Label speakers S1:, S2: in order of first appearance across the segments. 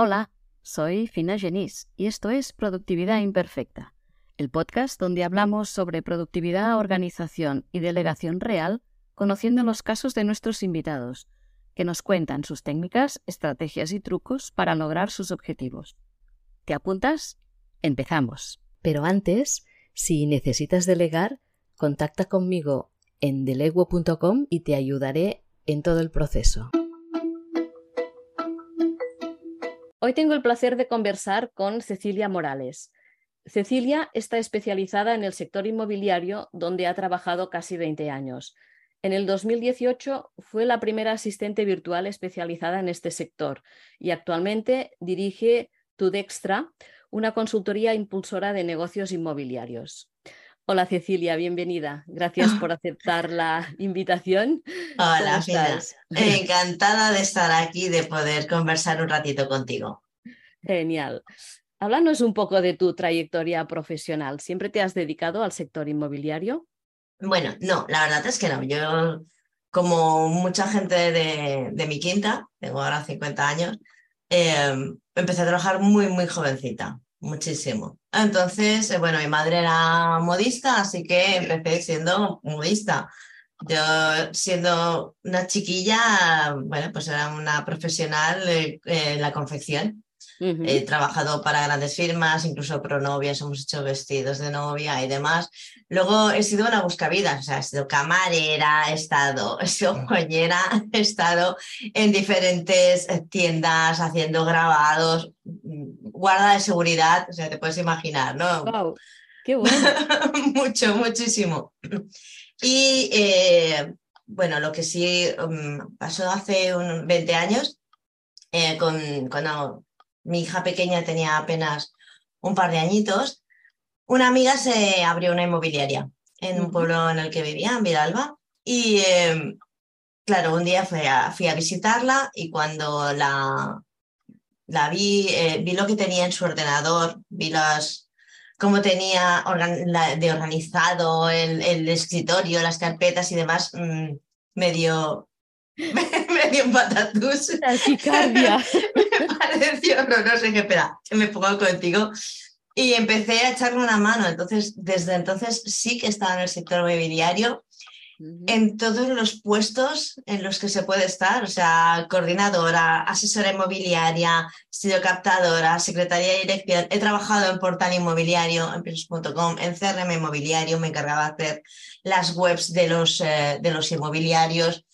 S1: Hola, soy Fina Genís y esto es Productividad Imperfecta, el podcast donde hablamos sobre productividad, organización y delegación real, conociendo los casos de nuestros invitados, que nos cuentan sus técnicas, estrategias y trucos para lograr sus objetivos. ¿Te apuntas? Empezamos. Pero antes, si necesitas delegar, contacta conmigo en deleguo.com y te ayudaré en todo el proceso. Hoy tengo el placer de conversar con Cecilia Morales. Cecilia está especializada en el sector inmobiliario, donde ha trabajado casi 20 años. En el 2018 fue la primera asistente virtual especializada en este sector y actualmente dirige Tudextra, una consultoría impulsora de negocios inmobiliarios. Hola Cecilia, bienvenida. Gracias por aceptar la invitación.
S2: Hola, estás? Encantada de estar aquí, de poder conversar un ratito contigo.
S1: Genial. Háblanos un poco de tu trayectoria profesional. ¿Siempre te has dedicado al sector inmobiliario?
S2: Bueno, no, la verdad es que no. Yo, como mucha gente de, mi quinta, tengo ahora 50 años, em, empecé a trabajar muy, muy jovencita muchísimo. Entonces, eh, bueno, mi madre era modista, así que empecé siendo modista. Yo siendo una chiquilla, bueno, pues era una profesional en la confección. He trabajado para grandes firmas, incluso pro novias, hemos hecho vestidos de novia y demás. Luego he sido una buscavidas, o sea, he sido camarera, he estado, he sido joyera, he estado en diferentes tiendas haciendo grabados, guarda de seguridad, o sea, te puedes imaginar, ¿no?
S1: ¡Wow! ¡Qué bueno!
S2: Mucho, muchísimo. Y eh, bueno, lo que sí um, pasó hace un 20 años, eh, con, cuando mi hija pequeña tenía apenas un par de añitos, una amiga se abrió una inmobiliaria en un pueblo en el que vivía, en Vidalba, y em, claro, un día fui a, fui a visitarla y cuando la, la vi, eh, vi lo que tenía en su ordenador, vi las, cómo tenía de organizado el, escritorio, las carpetas y demás, mm, me dio, me, dio un patatús. me pareció horroroso. Dije, espera, me pongo contigo. Y empecé a echarle una mano. Entonces, desde entonces sí que estaba en el sector mobiliario en todos los puestos en los que se puede estar, o sea, coordinadora, asesora inmobiliaria, estudio captadora, secretaria de dirección. He trabajado en portal inmobiliario, en pisos.com, en CRM inmobiliario, me encargaba de hacer las webs de los, eh, de los inmobiliarios.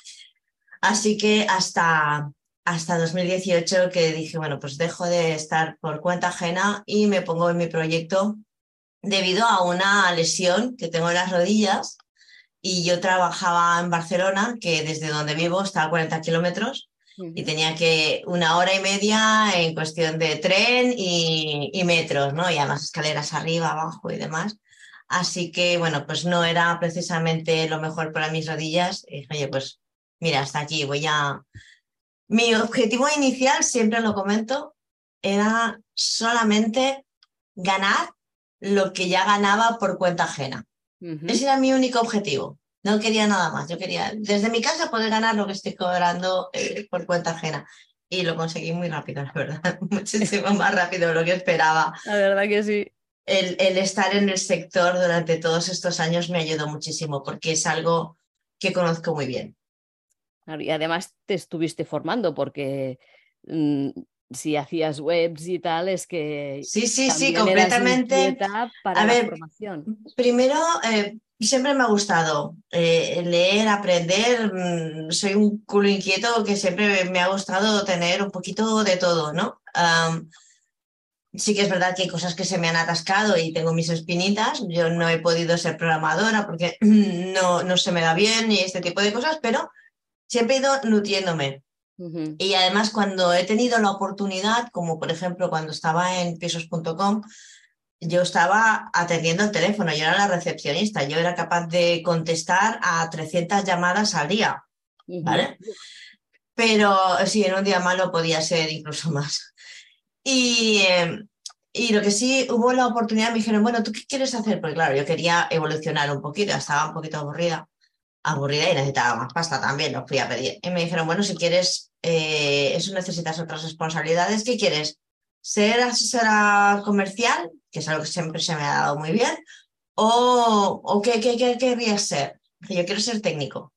S2: Así que hasta, hasta 2018 que dije, bueno, pues dejo de estar por cuenta ajena y me pongo en mi proyecto debido a una lesión que tengo en las rodillas y yo trabajaba en Barcelona, que desde donde vivo está a 40 kilómetros, y tenía que una hora y media en cuestión de tren y, metros, ¿no? Y además escaleras arriba, abajo y demás. Así que, bueno, pues no era precisamente lo mejor para mis rodillas. Y dije, oye, pues mira, hasta aquí voy a... Mi objetivo inicial, siempre lo comento, era solamente ganar lo que ya ganaba por cuenta ajena. Ese era mi único objetivo. No quería nada más. Yo quería, desde mi casa, poder ganar lo que estoy cobrando eh, por cuenta ajena. Y lo conseguí muy rápido, la verdad. Muchísimo más rápido de lo que esperaba.
S1: La verdad que sí.
S2: El, el, estar en el sector durante todos estos años me ayudó muchísimo porque es algo que conozco muy bien.
S1: Y además te estuviste formando porque mm, si hacías webs y tal, es que...
S2: Sí, sí, sí, completamente.
S1: Para A ver, formación.
S2: Primero, eh, siempre me ha gustado eh, leer, aprender. Mm, soy un culo inquieto que siempre me ha gustado tener un poquito de todo, ¿no? sí que es verdad que hay cosas que se me han atascado y tengo mis espinitas. Yo no he podido ser programadora porque no, no se me da bien y este tipo de cosas, pero siempre he ido nutriéndome. Y además cuando he tenido la oportunidad, como por ejemplo cuando estaba en pisos.com, yo estaba atendiendo el teléfono, yo era la recepcionista, yo era capaz de contestar a 300 llamadas al día, ¿vale? Pero sí, en un día malo podía ser incluso más. Y, em, y lo que sí, hubo la oportunidad, me dijeron, bueno, ¿tú qué quieres hacer? Porque claro, yo quería evolucionar un poquito, estaba un poquito aburrida aburrida y necesitaba más pasta también, los fui a pedir. Y me dijeron, bueno, si quieres eh, eso necesitas otras responsabilidades. ¿Qué quieres? ¿Ser asesora comercial, que es algo que siempre se me ha dado muy bien? ¿O, o qué, qué, qué querrías ser? Yo quiero ser técnico.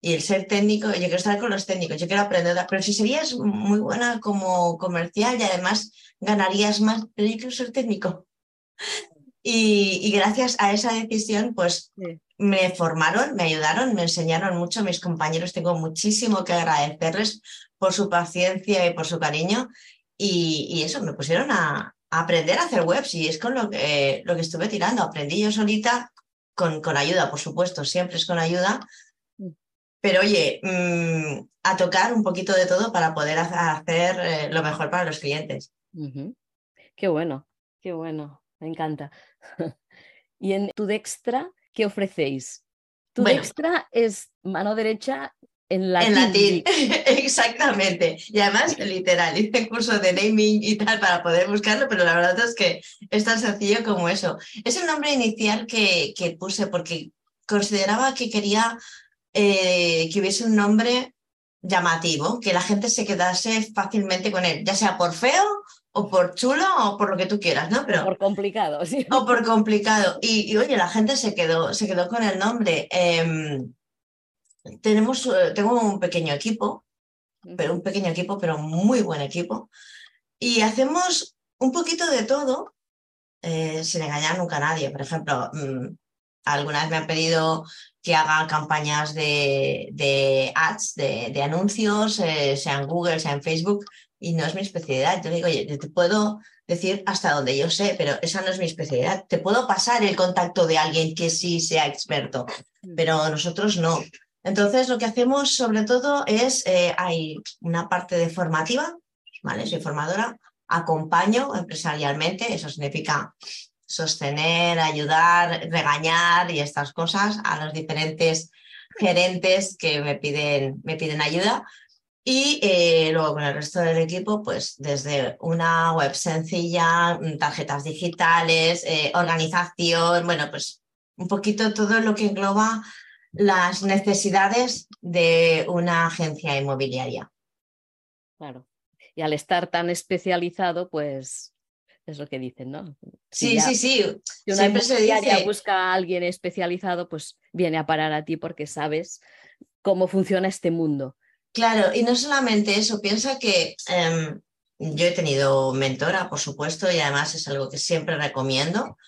S2: Y el ser técnico, yo quiero estar con los técnicos, yo quiero aprender, pero si serías muy buena como comercial y además ganarías más, pero yo quiero ser técnico. Y, gracias a esa decisión, pues me formaron, me ayudaron, me enseñaron mucho. Mis compañeros tengo muchísimo que agradecerles por su paciencia y por su cariño. Y, eso, me pusieron a, aprender a hacer webs y es con lo que, lo que estuve tirando. Aprendí yo solita, con, con ayuda, por supuesto, siempre es con ayuda. Mm. Pero oye, mm, a tocar un poquito de todo para poder hacer eh, lo mejor para los clientes.
S1: Qué bueno, qué bueno, me encanta. y en tu Dextra, ¿qué ofrecéis? Tu Dextra es mano derecha en latín.
S2: En latín, exactamente. Y además, literal, hice curso de naming y tal para poder buscarlo, pero la verdad es que es tan sencillo como eso. Es el nombre inicial que, que puse porque consideraba que quería eh, que hubiese un nombre llamativo, que la gente se quedase fácilmente con él, ya sea por feo o por chulo o por lo que tú quieras, ¿no?
S1: Pero, por complicado, sí.
S2: O por complicado. Y, oye, la gente se quedó, se quedó con el nombre. Em, tenemos, eh, tengo un pequeño equipo, pero un pequeño equipo, pero muy buen equipo. Y hacemos un poquito de todo eh, sin engañar nunca a nadie. Por ejemplo, mm, algunas me han pedido que haga campañas de, de ads, de, de anuncios, eh, sea en Google, sea en Facebook, y no es mi especialidad. Yo digo, oye, te puedo decir hasta donde yo sé, pero esa no es mi especialidad. Te puedo pasar el contacto de alguien que sí sea experto, mm. pero nosotros no. Entonces, lo que hacemos sobre todo es, eh, hay una parte de formativa, ¿vale? Soy formadora, acompaño empresarialmente, eso significa sostener, ayudar, regañar y estas cosas a los diferentes gerentes que me piden, me piden ayuda y eh, luego con el resto del equipo, pues desde una web sencilla, mm, tarjetas digitales, eh, organización, bueno, pues un poquito todo lo que engloba las necesidades de una agencia inmobiliaria.
S1: Claro. Y al estar tan especializado, pues es lo que dicen, ¿no?
S2: sí, sí, sí.
S1: Si una Siempre busca a alguien especializado, pues viene a parar a ti porque sabes cómo funciona este mundo.
S2: Claro, y no solamente eso, piensa que em, yo he tenido mentora, por supuesto, y además es algo que siempre recomiendo,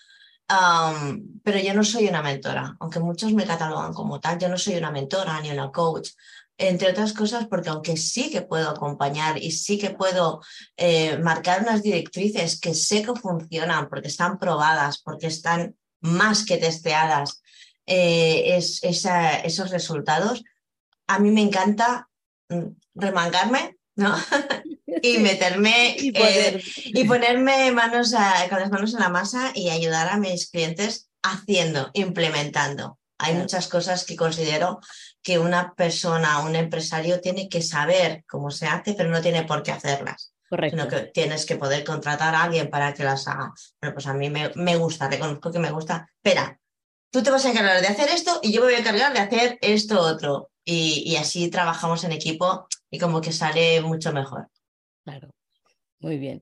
S2: pero yo no soy una mentora, aunque muchos me catalogan como tal, yo no soy una mentora ni una coach, entre otras cosas porque aunque sí que puedo acompañar y sí que puedo eh, marcar unas directrices que sé que funcionan porque están probadas, porque están más que testeadas, eh, es, esos resultados, a mí me encanta remangarme, ¿no? y meterme eh, y, ponerme manos con las manos en la masa y ayudar a mis clientes haciendo, implementando. Hay muchas cosas que considero que una persona, un empresario tiene que saber cómo se hace, pero no tiene por qué hacerlas. Correcto. Sino que tienes que poder contratar a alguien para que las haga. Bueno, pues a mí me, me gusta, reconozco que me gusta. Espera, tú te vas a encargar de hacer esto y yo me voy a encargar de hacer esto otro. Y, así trabajamos en equipo y como que sale mucho mejor.
S1: Claro, muy bien.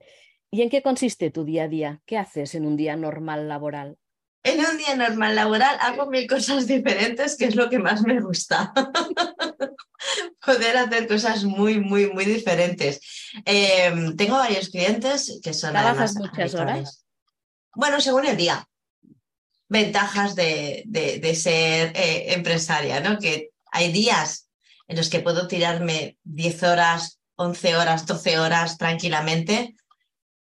S1: ¿Y en qué consiste tu día a día? ¿Qué haces en un día normal laboral?
S2: En un día normal laboral hago mil cosas diferentes, que es lo que más me gusta. Poder hacer cosas muy, muy, muy diferentes. Em, tengo varios clientes que son...
S1: ¿Trabajas muchas horas?
S2: Bueno, según el día ventajas de, de, ser eh, empresaria, ¿no? Que hay días en los que puedo tirarme 10 horas, 11 horas, 12 horas tranquilamente.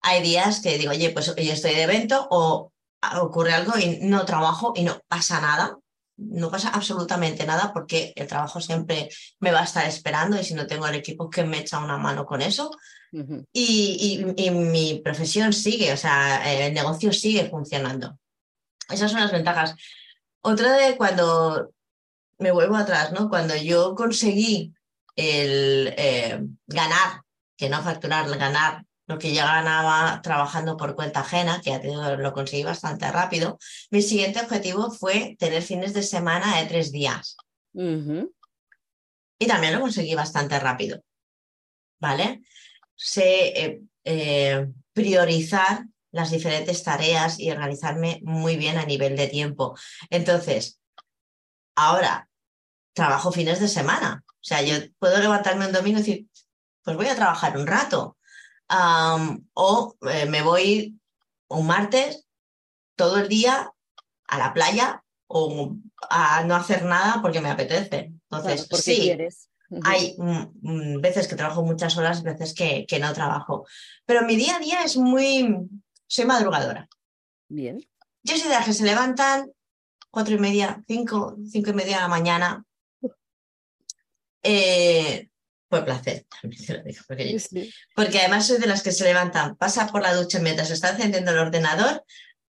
S2: Hay días que digo, oye, pues hoy estoy de evento o ocurre algo y no trabajo y no pasa nada. No pasa absolutamente nada porque el trabajo siempre me va a estar esperando y si no tengo el equipo que me echa una mano con eso. y, y, mi profesión sigue, o sea, el negocio sigue funcionando. Esas son las ventajas. Otra de cuando me vuelvo atrás, ¿no? Cuando yo conseguí el eh, ganar, que no facturar, ganar lo que ya ganaba trabajando por cuenta ajena, que lo conseguí bastante rápido, mi siguiente objetivo fue tener fines de semana de tres días. Y también lo conseguí bastante rápido. ¿vale? Sé eh, eh, priorizar las diferentes tareas y organizarme muy bien a nivel de tiempo. Entonces, ahora trabajo fines de semana. O sea, yo puedo levantarme un domingo y decir, pues voy a trabajar un rato. o eh, me voy un martes todo el día a la playa o a no hacer nada porque me apetece. Entonces, sí,
S1: quieres.
S2: hay veces que trabajo muchas horas, veces que, que no trabajo. Pero mi día a día es muy... Soy madrugadora.
S1: Bien.
S2: Yo soy de las que se levantan cuatro y media, cinco, cinco y media de la mañana. Eh, por placer, también te lo digo. Porque, porque, además soy de las que se levantan, pasa por la ducha mientras está encendiendo el ordenador,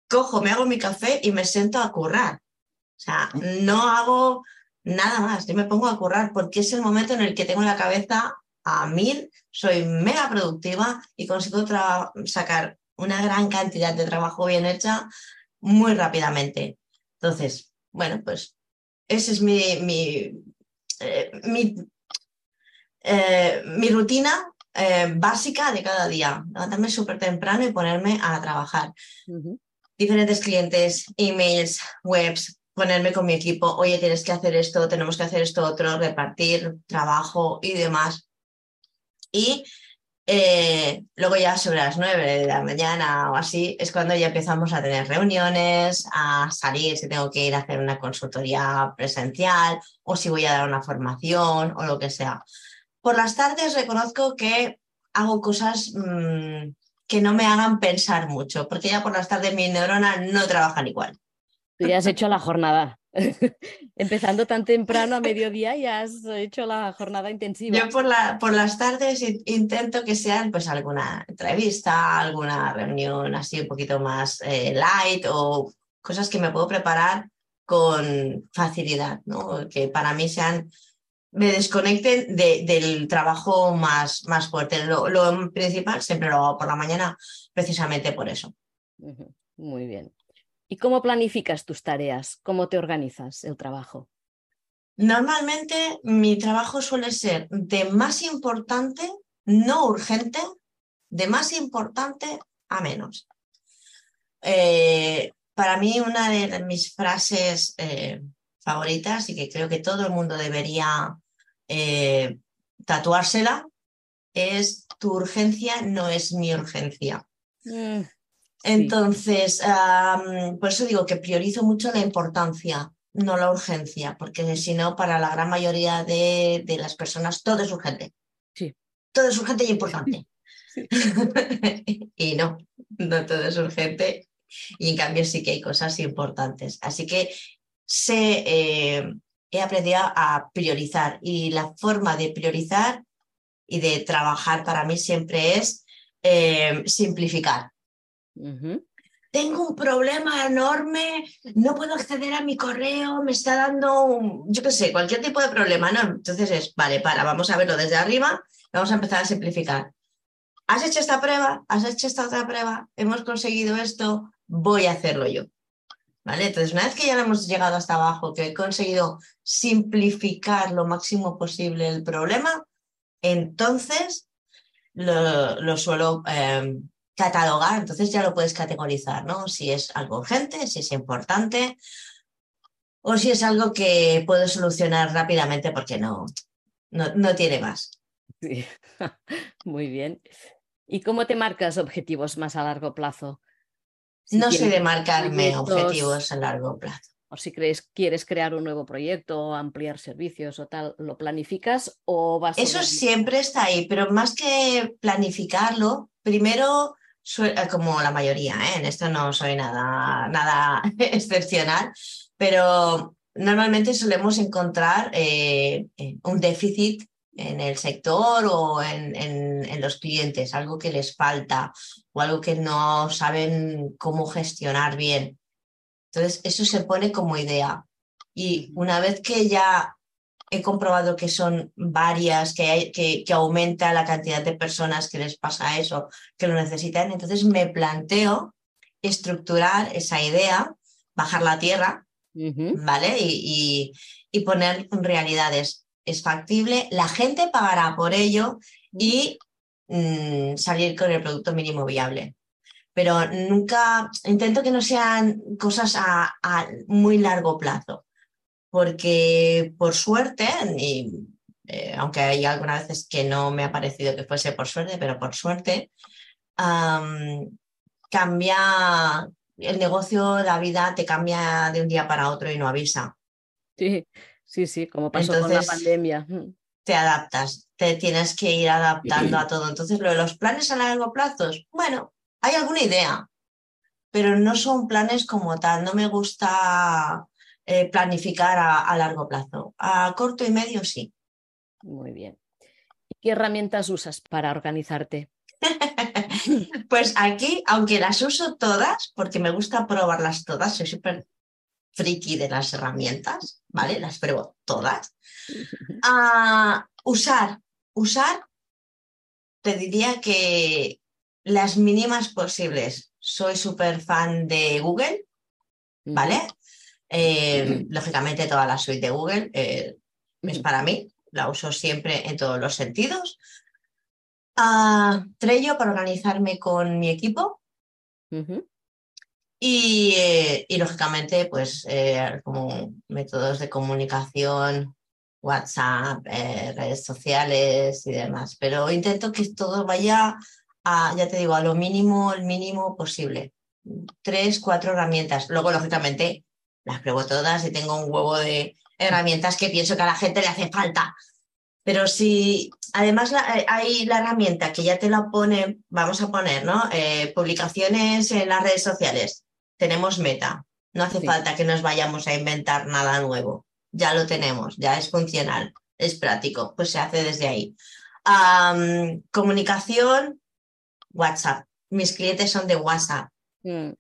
S2: cojo, me hago mi café y me siento a currar. O sea, no hago nada más, yo me pongo a currar porque es el momento en el que tengo la cabeza a mil, soy mega productiva y consigo sacar una gran cantidad de trabajo bien hecha muy rápidamente. Entonces, bueno, pues esa es mi, mi, eh, mi, eh, mi rutina eh, básica de cada día. Levantarme súper temprano y ponerme a trabajar. Diferentes clientes, emails, webs, ponerme con mi equipo, oye, tienes que hacer esto, tenemos que hacer esto otro, repartir trabajo y demás. Y eh, luego ya sobre las nueve de la mañana o así es cuando ya empezamos a tener reuniones, a salir si tengo que ir a hacer una consultoría presencial o si voy a dar una formación o lo que sea. Por las tardes reconozco que hago cosas mm, que no me hagan pensar mucho, porque ya por las tardes mis neuronas no trabajan igual.
S1: Tú ya has hecho la jornada. Empezando tan temprano a mediodía ya has hecho la jornada intensiva.
S2: Yo por, la, por las tardes intento que sean pues alguna entrevista, alguna reunión así un poquito más eh, light o cosas que me puedo preparar con facilidad, ¿no? que para mí sean, me desconecten del trabajo más, más fuerte. Lo, lo principal siempre lo hago por la mañana precisamente por eso.
S1: Muy bien. ¿Y cómo planificas tus tareas? ¿Cómo te organizas el trabajo?
S2: Normalmente mi trabajo suele ser de más importante, no urgente, de más importante a menos. Eh, para mí una de mis frases eh, favoritas y que creo que todo el mundo debería eh, tatuársela es tu urgencia no es mi urgencia. Mm. Entonces, por eso digo que priorizo mucho la importancia, no la urgencia, porque si no, para la gran mayoría de, las personas todo es urgente.
S1: Sí.
S2: Todo es urgente y importante. y no, no todo es urgente. Y en cambio sí que hay cosas importantes. Así que eh, he aprendido a priorizar y la forma de priorizar y de trabajar para mí siempre es eh, simplificar. Tengo un problema enorme, no puedo acceder a mi correo, me está dando, yo qué sé, cualquier tipo de problema, ¿no? Entonces es, vale, para, vamos a verlo desde arriba, vamos a empezar a simplificar. ¿Has hecho esta prueba? ¿Has hecho esta otra prueba? ¿Hemos conseguido esto? Voy a hacerlo yo. ¿Vale? Entonces, una vez que ya hemos llegado hasta abajo, que he conseguido simplificar lo máximo posible el problema, entonces lo, suelo eh, catalogar, entonces ya lo puedes categorizar, ¿no? Si es algo urgente, si es importante o si es algo que puedo solucionar rápidamente porque no, no, tiene más.
S1: Sí. Muy bien. ¿Y cómo te marcas objetivos más a largo plazo?
S2: no sé de marcarme objetivos a largo plazo.
S1: O si crees, quieres crear un nuevo proyecto, ampliar servicios o tal, ¿lo planificas o vas
S2: Eso siempre está ahí, pero más que planificarlo, primero como la mayoría, ¿eh? en esto no soy nada, nada excepcional, pero normalmente solemos encontrar eh, un déficit en el sector o en, en, los clientes, algo que les falta o algo que no saben cómo gestionar bien. Entonces, eso se pone como idea. Y una vez que ya he comprobado que son varias, que, hay, que, que, aumenta la cantidad de personas que les pasa eso, que lo necesitan. Entonces me planteo estructurar esa idea, bajar la tierra, ¿vale? Y, y, poner realidades. Es factible, la gente pagará por ello y mm, salir con el producto mínimo viable. Pero nunca intento que no sean cosas a, muy largo plazo, porque por suerte, y, eh, aunque hay algunas veces que no me ha parecido que fuese por suerte, pero por suerte, cambia el negocio, la vida te cambia de un día para otro y no avisa.
S1: Sí, sí, sí, como pasó con la pandemia.
S2: Te adaptas, te tienes que ir adaptando a todo. Entonces, lo de los planes a largo plazo, bueno, hay alguna idea, pero no son planes como tal. No me gusta eh, planificar a, largo plazo. A corto y medio sí.
S1: Muy bien. ¿Qué herramientas usas para organizarte?
S2: pues aquí, aunque las uso todas, porque me gusta probarlas todas, soy súper friki de las herramientas, ¿vale? Las pruebo todas. A usar, usar, te diría que las mínimas posibles. Soy súper fan de Google, ¿vale? Eh, lógicamente toda la suite de Google eh, es para mí, la uso siempre en todos los sentidos a Trello para organizarme con mi equipo. y, lógicamente, pues eh, como métodos de comunicación, WhatsApp, eh, redes sociales y demás. Pero intento que todo vaya a, ya te digo, a lo mínimo, el mínimo posible. Tres, cuatro herramientas. Luego, lógicamente, las pruebo todas y tengo un huevo de herramientas que pienso que a la gente le hace falta. Pero si además eh, hay la herramienta que ya te la pone, vamos a poner, ¿no? Eh, publicaciones en las redes sociales. Tenemos meta. No hace falta que nos vayamos a inventar nada nuevo. Ya lo tenemos, ya es funcional, es práctico, pues se hace desde ahí. comunicación, WhatsApp. Mis clientes son de WhatsApp. Mm.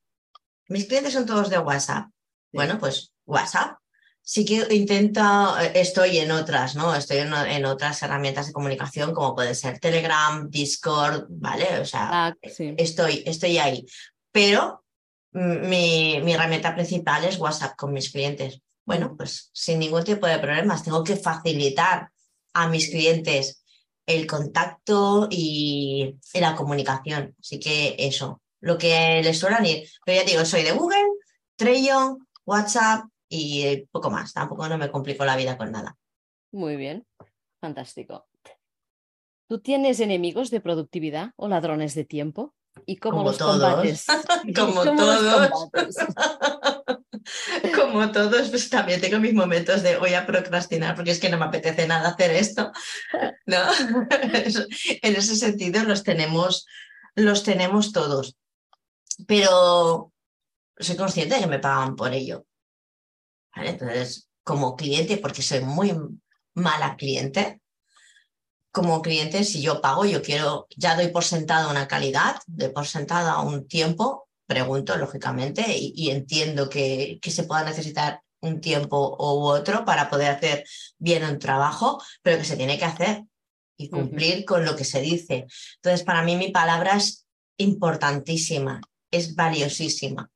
S2: Mis clientes son todos de WhatsApp. Bueno, pues WhatsApp sí que intento, eh, estoy en otras, ¿no? Estoy en, otras herramientas de comunicación como puede ser Telegram, Discord, ¿vale? O sea, estoy, estoy ahí. Pero mi, mi, herramienta principal es WhatsApp con mis clientes. Bueno, pues sin ningún tipo de problemas, tengo que facilitar a mis clientes el contacto y, la comunicación. Así que eso, lo que les suelen ir. Pero ya digo, soy de Google, Trello, WhatsApp, y poco más. Tampoco no me complico la vida con nada.
S1: Muy bien, fantástico. ¿Tú tienes enemigos de productividad o ladrones de tiempo? ¿Y cómo
S2: Como
S1: los combates?
S2: Como todos. Como todos, pues también tengo mis momentos de voy a procrastinar porque es que no me apetece nada hacer esto. ¿no? en ese sentido los tenemos, los tenemos todos. Pero soy consciente de que me pagan por ello. Entonces, como cliente, porque soy muy mala cliente, como cliente, si yo pago, yo quiero, ya doy por sentada una calidad, doy por sentada un tiempo, pregunto lógicamente y, entiendo que, que, se pueda necesitar un tiempo u otro para poder hacer bien un trabajo, pero que se tiene que hacer y cumplir con lo que se dice. Entonces, para mí mi palabra es importantísima, es valiosísima.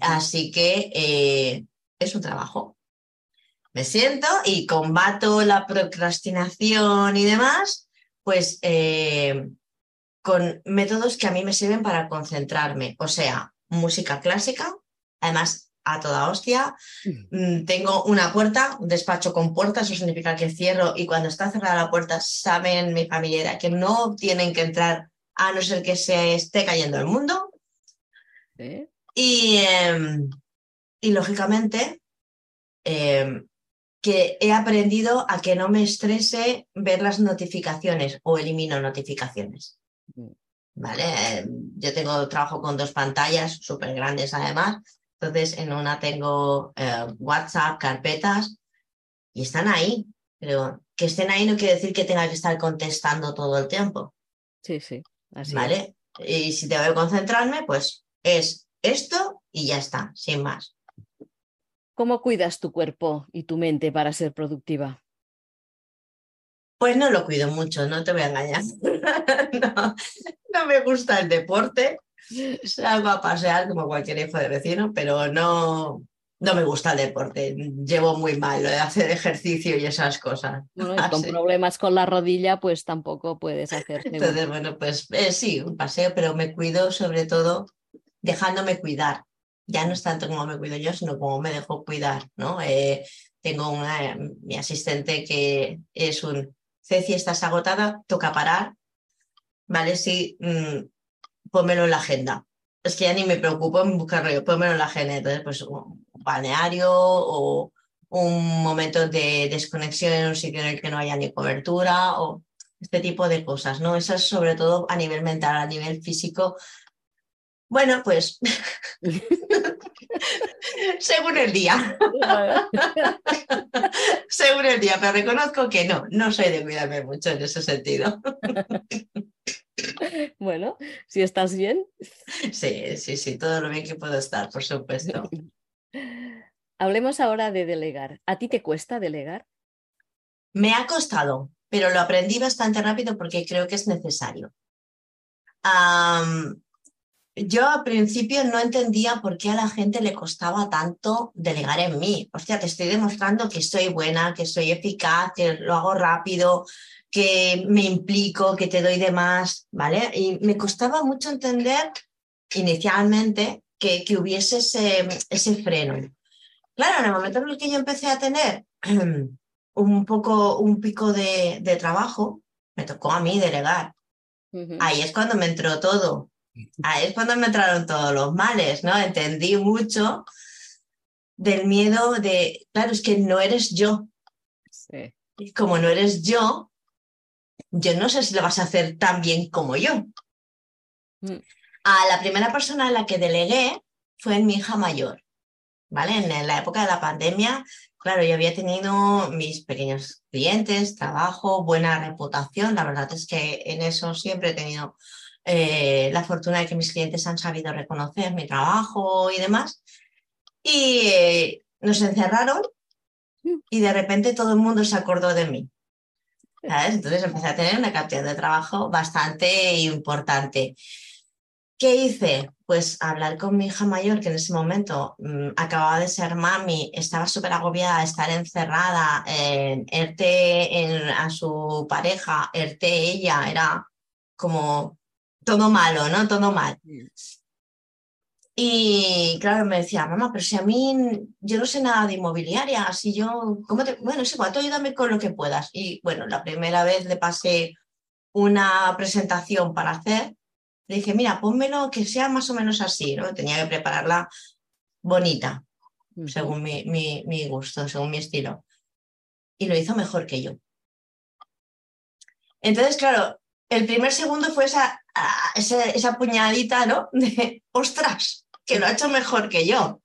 S2: Así que eh, es un trabajo. Me siento y combato la procrastinación y demás, pues eh, con métodos que a mí me sirven para concentrarme, o sea, música clásica, además a toda hostia. Mm. Mm, tengo una puerta, un despacho con puertas, eso significa que cierro y cuando está cerrada la puerta saben mi familia que no tienen que entrar a no ser que se esté cayendo el mundo. Y, em, y lógicamente, em, que he aprendido a que no me estrese ver las notificaciones o elimino notificaciones. ¿Vale? Em, yo tengo trabajo con dos pantallas súper grandes además. Entonces, en una tengo eh, WhatsApp, carpetas, y están ahí. Pero que estén ahí no quiere decir que tenga que estar contestando todo el tiempo.
S1: Sí, sí. Así
S2: ¿Vale? Y si tengo que concentrarme, pues es esto y ya está, sin más.
S1: ¿Cómo cuidas tu cuerpo y tu mente para ser productiva?
S2: Pues no lo cuido mucho, no te voy a engañar. no, me gusta el deporte. Salgo a pasear como cualquier hijo de vecino, pero no, no me gusta el deporte, llevo muy mal lo de hacer ejercicio y esas cosas.
S1: Bueno, y con problemas con la rodilla, pues tampoco puedes hacer.
S2: Entonces, bueno, pues eh, sí, un paseo, pero me cuido sobre todo dejándome cuidar. Ya no es tanto como me cuido yo, sino como me dejo cuidar, ¿no? Eh, tengo una, mi asistente que es un, Ceci, estás agotada, toca parar, ¿vale? Sí, mm, pónmelo en la agenda. Es que ya ni me preocupo en buscarlo, pónmelo en la agenda. Entonces, pues un balneario o un momento de desconexión en un sitio en el que no haya ni cobertura o este tipo de cosas, ¿no? Eso es sobre todo a nivel mental, a nivel físico. Bueno, pues según el día. según el día, pero reconozco que no, no soy de cuidarme mucho en ese sentido.
S1: bueno, si estás bien.
S2: Sí, sí, sí, todo lo bien que puedo estar, por supuesto.
S1: Hablemos ahora de delegar. ¿A ti te cuesta delegar?
S2: Me ha costado, pero lo aprendí bastante rápido porque creo que es necesario. Yo al principio no entendía por qué a la gente le costaba tanto delegar en mí. Hostia, te estoy demostrando que soy buena, que soy eficaz, que lo hago rápido, que me implico, que te doy de más, ¿vale? Y me costaba mucho entender inicialmente que, que hubiese ese, ese freno. Claro, en el momento en el que yo empecé a tener un poco, un pico de, de trabajo, me tocó a mí delegar. Ahí es cuando me entró todo. Ahí es cuando me entraron todos los males, ¿no? Entendí mucho del miedo de, claro, es que no eres yo. Sí. Y como no eres yo, yo no sé si lo vas a hacer tan bien como yo. Mm. A la primera persona a la que delegué fue en mi hija mayor. ¿vale? En la época de la pandemia, claro, yo había tenido mis pequeños clientes, trabajo, buena reputación. La verdad es que en eso siempre he tenido eh, la fortuna de que mis clientes han sabido reconocer mi trabajo y demás. Y eh, nos encerraron y de repente todo el mundo se acordó de mí. Entonces empecé a tener una cantidad de trabajo bastante importante. ¿Qué hice? Pues hablar con mi hija mayor, que en ese momento mm, acababa de ser mami, estaba súper agobiada de estar encerrada, en ERTE a su pareja, ERTE ella, era como todo malo, ¿no? Todo mal. Y claro, me decía, mamá, pero si a mí yo no sé nada de inmobiliaria, si yo, ¿cómo te? Bueno, igual, tú ayúdame con lo que puedas. Y bueno, la primera vez le pasé una presentación para hacer le dije, mira, pónmelo que sea más o menos así, ¿no? Tenía que prepararla bonita, según mi, mi, gusto, según mi estilo. Y lo hizo mejor que yo. Entonces, claro, el primer segundo fue esa, esa, esa puñadita, ¿no? De, ostras, que lo ha hecho mejor que yo.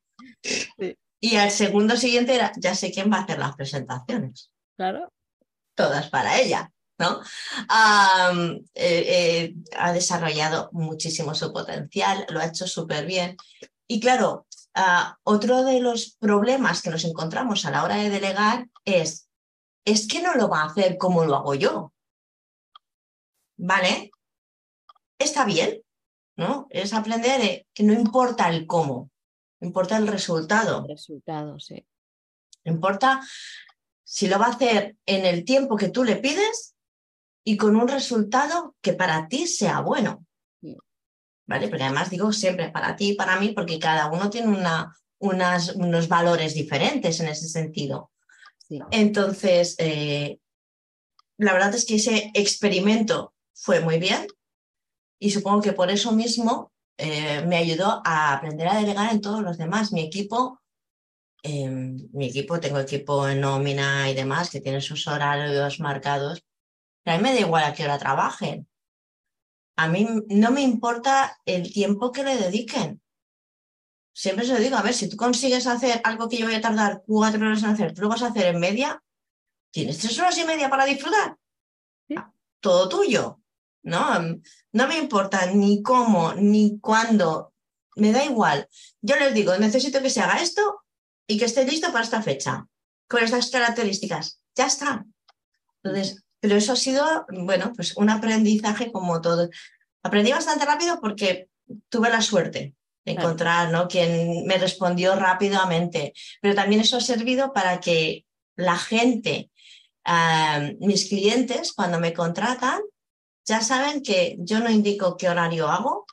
S2: Y al segundo siguiente era, ya sé quién va a hacer las presentaciones.
S1: Claro.
S2: Todas para ella. ¿no? Eh, eh, ha desarrollado muchísimo su potencial, lo ha hecho súper bien. Y claro, ah, otro de los problemas que nos encontramos a la hora de delegar es, es que no lo va a hacer como lo hago yo. ¿Vale? Está bien, ¿no? Es aprender que no importa el cómo, importa el resultado.
S1: El resultado, sí.
S2: Importa si lo va a hacer en el tiempo que tú le pides y con un resultado que para ti sea bueno. ¿Vale? Porque además digo siempre para ti y para mí, porque cada uno tiene una, unas, unos valores diferentes en ese sentido. Entonces, eh, la verdad es que ese experimento fue muy bien y supongo que por eso mismo eh, me ayudó a aprender a delegar en todos los demás. Mi equipo, em, mi equipo, tengo equipo en nómina y demás que tiene sus horarios marcados a mí me da igual a qué hora trabajen. A mí no me importa el tiempo que le dediquen. Siempre se lo digo, a ver, si tú consigues hacer algo que yo voy a tardar cuatro horas en hacer, tú lo vas a hacer en media, tienes tres horas y media para disfrutar. Todo tuyo. ¿No? No me importa ni cómo, ni cuándo, me da igual. Yo les digo, necesito que se haga esto y que esté listo para esta fecha, con estas características. Ya está. Entonces, pero eso ha sido, bueno, pues un aprendizaje como todo. Aprendí bastante rápido porque tuve la suerte encontrar ¿no? quien me respondió rápidamente. Pero también eso ha servido para que la gente, ah, mis clientes, cuando me contratan, ya saben que yo no indico qué horario hago,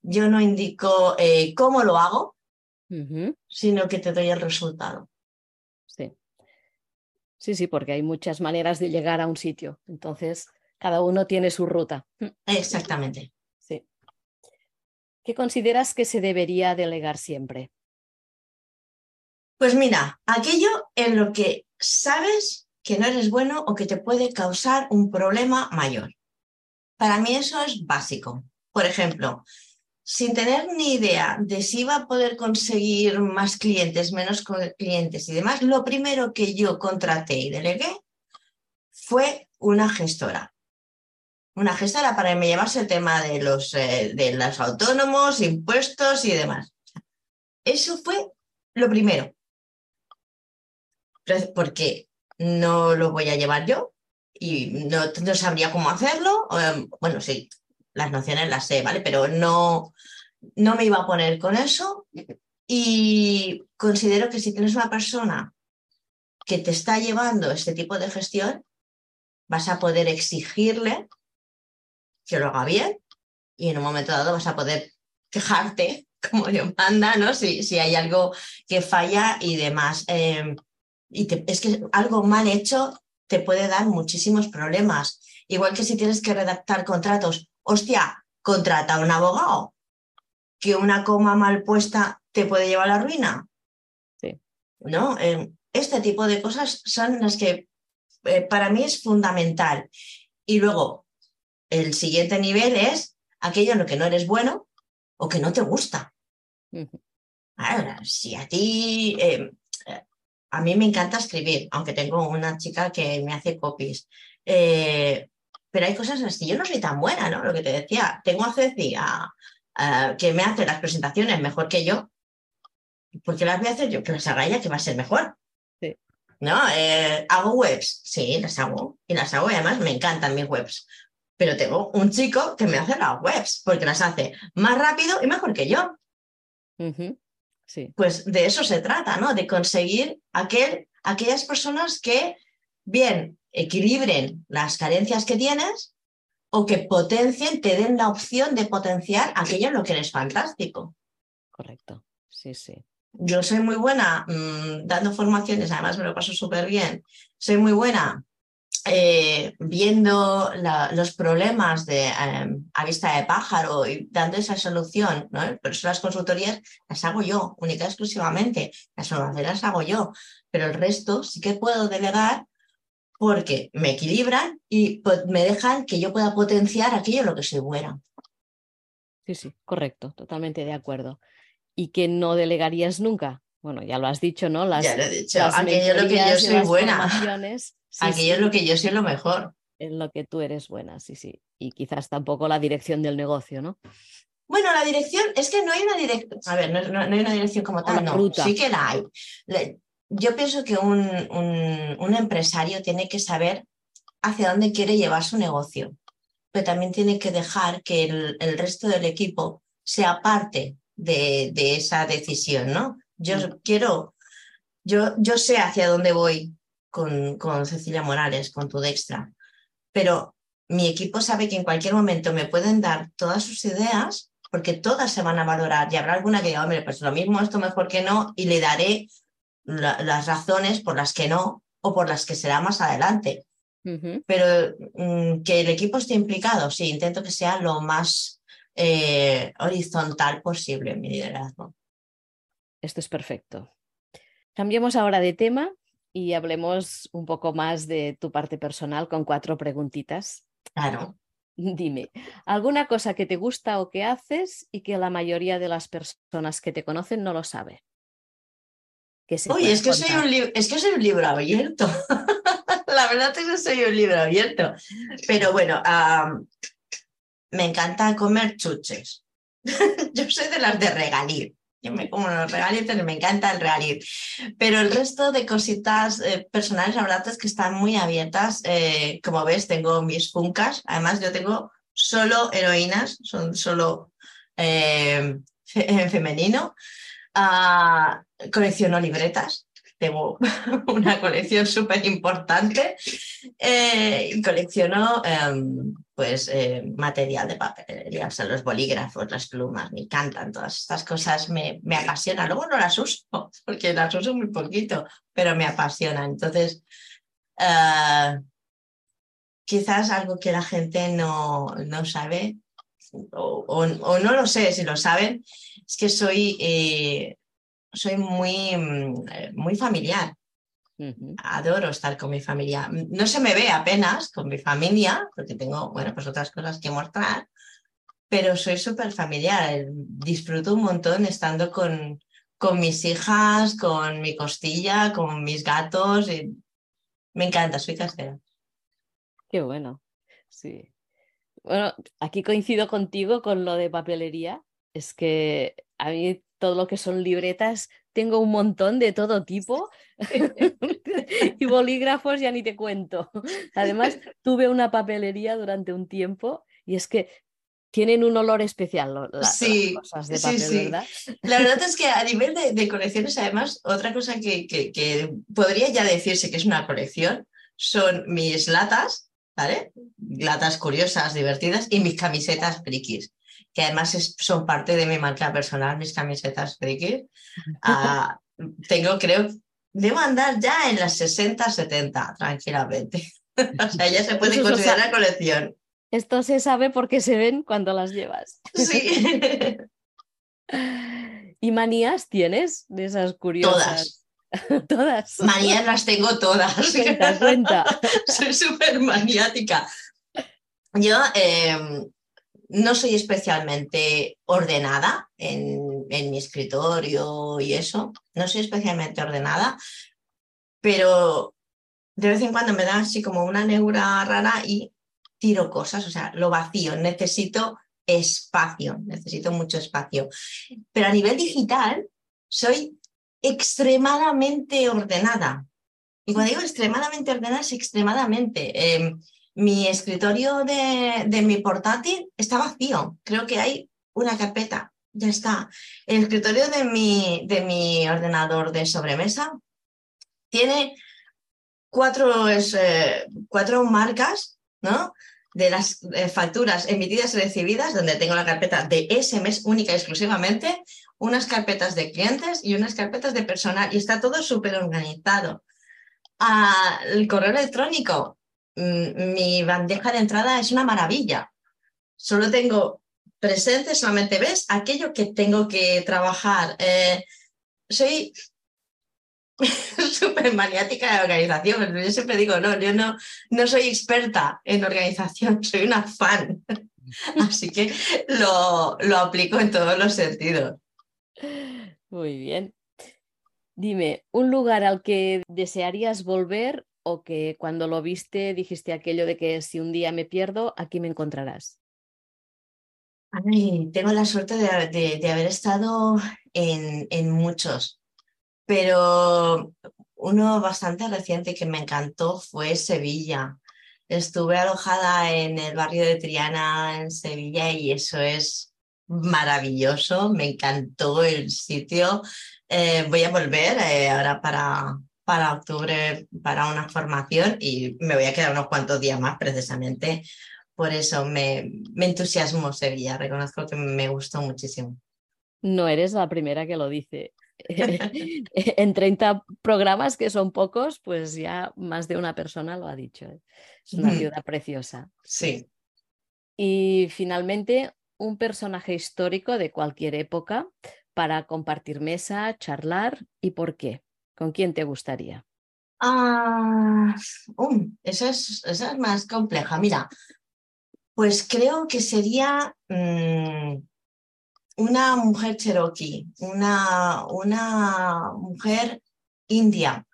S2: yo no indico eh, cómo lo hago, sino que te doy el resultado.
S1: Sí. Sí, sí, porque hay muchas maneras de llegar a un sitio. Entonces, cada uno tiene su ruta.
S2: Exactamente.
S1: Sí. ¿Qué consideras que se debería delegar siempre?
S2: Pues mira, aquello en lo que sabes que no eres bueno o que te puede causar un problema mayor. Para mí eso es básico. Por ejemplo, sin tener ni idea de si iba a poder conseguir más clientes, menos clientes y demás, lo primero que yo contraté y delegué fue una gestora. Una gestora para que me llevase el tema de los, eh, de los autónomos, impuestos y demás. Eso fue lo primero. Porque no lo voy a llevar yo y no, no sabría cómo hacerlo. Em, bueno, sí, las nociones las sé, ¿vale? Pero no, no me iba a poner con eso y considero que si tienes una persona que te está llevando este tipo de gestión, vas a poder exigirle que lo haga bien y en un momento dado vas a poder quejarte, como Dios manda, ¿no? Si, si hay algo que falla y demás. Em, y es que algo mal hecho te puede dar muchísimos problemas. Igual que si tienes que redactar contratos hostia, contrata a un abogado, que una coma mal puesta te puede llevar a la ruina.
S1: Sí.
S2: ¿No? Eh, este tipo de cosas son las que eh, para mí es fundamental. Y luego, el siguiente nivel es aquello en lo que no eres bueno o que no te gusta. Ahora, si a ti, eh, a mí me encanta escribir, aunque tengo una chica que me hace copies pero hay cosas así. Yo no soy tan buena, ¿no? Lo que te decía, tengo a Ceci que me hace las presentaciones mejor que yo. ¿Por qué las voy a hacer yo? Que las haga ella, que va a ser mejor.
S1: Sí.
S2: ¿No? Eh, ¿Hago webs? Sí, las hago. Y las hago y además me encantan mis webs. Pero tengo un chico que me hace las webs, porque las hace más rápido y mejor que yo.
S1: Sí.
S2: Pues de eso se trata, ¿no? De conseguir aquel, aquellas personas que, bien, equilibren las carencias que tienes o que potencien, te den la opción de potenciar aquello en lo que eres fantástico.
S1: Correcto, sí, sí.
S2: Yo soy muy buena mm, dando formaciones, además me lo paso súper bien. Soy muy buena eh, viendo los problemas de, em, a vista de pájaro y dando esa solución. ¿no? Pero eso las consultorías las hago yo, única exclusivamente. Las las hago yo. Pero el resto sí que puedo delegar porque me equilibran y me dejan que yo pueda potenciar aquello lo que soy buena.
S1: Sí, sí, correcto, totalmente de acuerdo. ¿Y que no delegarías nunca? Bueno, ya lo has dicho, ¿no?
S2: Las, ya lo he dicho, aquello es lo que yo soy buena. aquello es lo que yo soy lo mejor.
S1: En lo que tú eres buena, sí, sí. Y quizás tampoco la dirección del negocio, ¿no?
S2: Bueno, la dirección, es que no hay una dirección, a ver, no, hay una dirección como tal, no, sí que la hay yo pienso que un, empresario tiene que saber hacia dónde quiere llevar su negocio, pero también tiene que dejar que el, resto del equipo sea parte de, esa decisión, ¿no? Yo mm. quiero, yo, yo sé hacia dónde voy con, con Cecilia Morales, con tu Dextra, pero mi equipo sabe que en cualquier momento me pueden dar todas sus ideas porque todas se van a valorar y habrá alguna que diga, hombre, pues lo mismo, esto mejor que no, y le daré las razones por las que no o por las que será más adelante. Pero mm, que el equipo esté implicado, sí, intento que sea lo más eh, horizontal posible en mi liderazgo.
S1: Esto es perfecto. Cambiemos ahora de tema y hablemos un poco más de tu parte personal con cuatro preguntitas.
S2: Claro.
S1: Dime, ¿alguna cosa que te gusta o que haces y que la mayoría de las personas que te conocen no lo sabe?
S2: Oye, es que, soy un es que soy un libro abierto. la verdad es que soy un libro abierto. Pero bueno, me encanta comer chuches. Yo soy de las de regalir. Yo me como los regalitos y me encanta el regalir. Pero el resto de cositas eh, personales, la verdad es que están muy abiertas. Eh, como ves, tengo mis funcas. Además, yo tengo solo heroínas, son solo eh, en femenino. Ah, colecciono libretas, tengo una colección súper importante colecciono em, pues eh, material de papelería, o sea, los bolígrafos, las plumas, me encantan todas estas cosas, me, me apasionan. Luego no las uso porque las uso muy poquito, pero me apasionan. Entonces, eh, quizás algo que la gente no, no sabe o, o, no lo sé si lo saben, es que soy soy muy, mm, eh, muy familiar. Adoro estar con mi familia. No se me ve apenas con mi familia, porque tengo, bueno, pues otras cosas que mostrar, pero soy súper familiar. Eh, disfruto un montón estando con, con mis hijas, con mi costilla, con mis gatos. Y me encanta, soy casera.
S1: Qué bueno, sí. Bueno, aquí coincido contigo con lo de papelería. Es que a mí todo lo que son libretas, tengo un montón de todo tipo y bolígrafos ya ni te cuento. Además, tuve una papelería durante un tiempo y es que tienen un olor especial las cosas de papel, ¿verdad?
S2: La verdad es que a nivel de, colecciones, además, otra cosa que, que, podría ya decirse que es una colección son mis latas, ¿vale? Latas curiosas, divertidas y mis camisetas frikis que además son parte de mi marca personal, mis camisetas friki. Ah, tengo, creo, debo andar ya en las 60, 70, tranquilamente. o sea, ya se puede considerar colección.
S1: Esto se sabe porque se ven cuando las llevas.
S2: Sí.
S1: ¿Y manías tienes de esas curiosas?
S2: Todas.
S1: todas.
S2: Manías las tengo todas.
S1: Cuenta, cuenta.
S2: Soy súper maniática. Yo, eh, no soy especialmente ordenada en, mi escritorio y eso, no soy especialmente ordenada, pero de vez en cuando me da así como una neura rara y tiro cosas, o sea, lo vacío, necesito espacio, necesito mucho espacio. Pero a nivel digital soy extremadamente ordenada. Y cuando digo extremadamente ordenada es extremadamente. Em, mi escritorio de, mi portátil está vacío. Creo que hay una carpeta. Ya está. El escritorio de mi, de mi ordenador de sobremesa tiene cuatro, eh, cuatro marcas, ¿no? de las eh, facturas emitidas y recibidas, donde tengo la carpeta de ese mes única y exclusivamente, unas carpetas de clientes y unas carpetas de personal, y está todo súper organizado. Ah, el correo electrónico, mi bandeja de entrada es una maravilla. Solo tengo presente, solamente ves aquello que tengo que trabajar. Eh, soy súper maniática de organización. Yo siempre digo, no, yo no, no soy experta en organización, soy una fan. Así que lo, lo aplico en todos los sentidos.
S1: Muy bien. Dime, ¿un lugar al que desearías volver o que cuando lo viste dijiste aquello de que si un día me pierdo, aquí me encontrarás?
S2: tengo la suerte de, haber estado en, en, muchos, pero uno bastante reciente que me encantó fue Sevilla. Estuve alojada en el barrio de Triana en Sevilla y eso es maravilloso, me encantó el sitio. Eh, voy a volver eh, ahora para, para octubre para una formación y me voy a quedar unos cuantos días más precisamente. Por eso me, me entusiasmó Sevilla, reconozco que me gustó muchísimo.
S1: No eres la primera que lo dice. en 30 programas, que son pocos, pues ya más de una persona lo ha dicho. ¿eh? Es una ciudad preciosa.
S2: Sí.
S1: Y finalmente, un personaje histórico de cualquier época para compartir mesa, charlar y por qué. ¿Con quién te gustaría?
S2: Ah, esa, es, esa, es, más compleja. Mira, pues creo que sería mm, una mujer cherokee, una, una mujer india.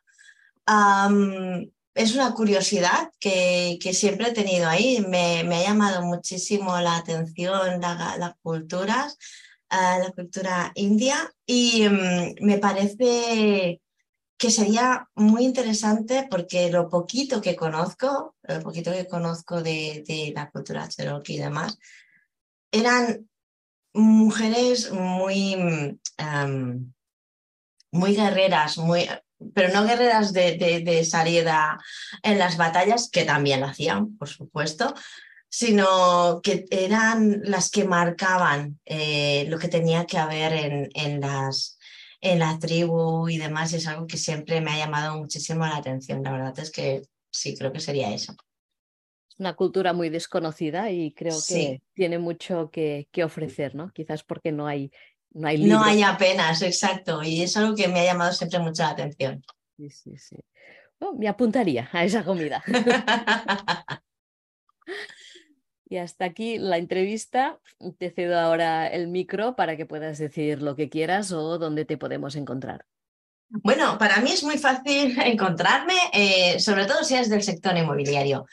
S2: es una curiosidad que, que, siempre he tenido ahí. Me, ha llamado muchísimo la atención las culturas, ah, la cultura india y mm, me parece que sería muy interesante porque lo poquito que conozco, lo poquito que conozco de, la cultura cherokee y demás, eran mujeres muy, muy guerreras, muy, pero no guerreras de, de, salida en las batallas, que también hacían, por supuesto, sino que eran las que marcaban eh, lo que tenía que haber en, en, las, en la tribu y demás, y es algo que siempre me ha llamado muchísimo la atención. La verdad es que sí, creo que sería eso.
S1: Es una cultura muy desconocida y creo que tiene mucho que, que ofrecer, ¿no? Quizás porque no hay no hay,
S2: no hay apenas, exacto. Y es algo que me ha llamado siempre mucho la atención.
S1: Sí, sí, sí. Oh, me apuntaría a esa comida. y hasta aquí la entrevista. Te cedo ahora el micro para que puedas decir lo que quieras o dónde te podemos encontrar.
S2: Bueno, para mí es muy fácil encontrarme, eh, sobre todo si es del sector inmobiliario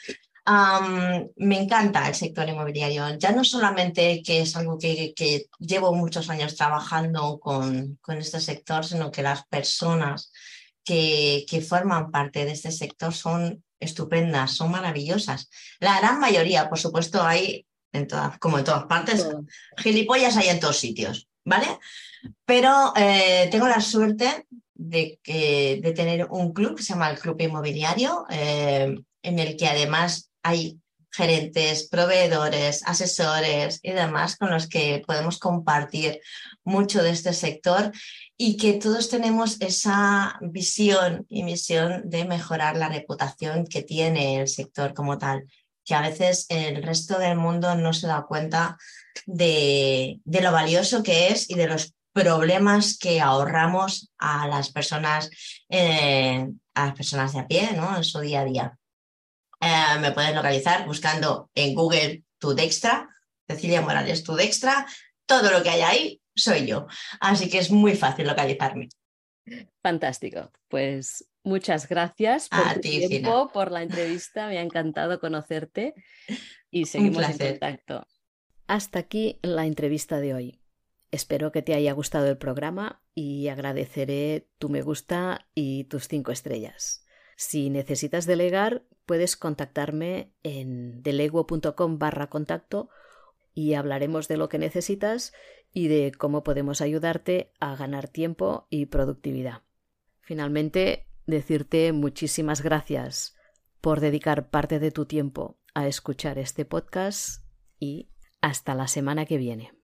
S2: me encanta el sector inmobiliario, ya no solamente que es algo que, llevo muchos años trabajando con, con, este sector, sino que las personas que, que forman parte de este sector son estupendas, son maravillosas. La gran mayoría, por supuesto, hay, en todas, como en todas partes, gilipollas hay en todos sitios, ¿vale? Pero eh, tengo la suerte de, que, de tener un club que se llama el Club Inmobiliario, eh, en el que además hay gerentes, proveedores, asesores y demás con los que podemos compartir mucho de este sector y que todos tenemos esa visión y misión de mejorar la reputación que tiene el sector como tal, que a veces el resto del mundo no se da cuenta de, lo valioso que es y de los problemas que ahorramos a las personas, eh, a las personas de a pie ¿no? en su día a día. Eh, me puedes localizar buscando en Google tu Dextra, Cecilia Morales tu Dextra, todo lo que hay ahí soy yo. Así que es muy fácil localizarme.
S1: Fantástico. Pues muchas gracias por tu tiempo, por la entrevista. Me ha encantado conocerte y seguimos en contacto. Hasta aquí la entrevista de hoy. Espero que te haya gustado el programa y agradeceré tu me gusta y tus cinco estrellas. Si necesitas delegar, puedes contactarme en deleguo.com barra contacto y hablaremos de lo que necesitas y de cómo podemos ayudarte a ganar tiempo y productividad. Finalmente, decirte muchísimas gracias por dedicar parte de tu tiempo a escuchar este podcast y hasta la semana que viene.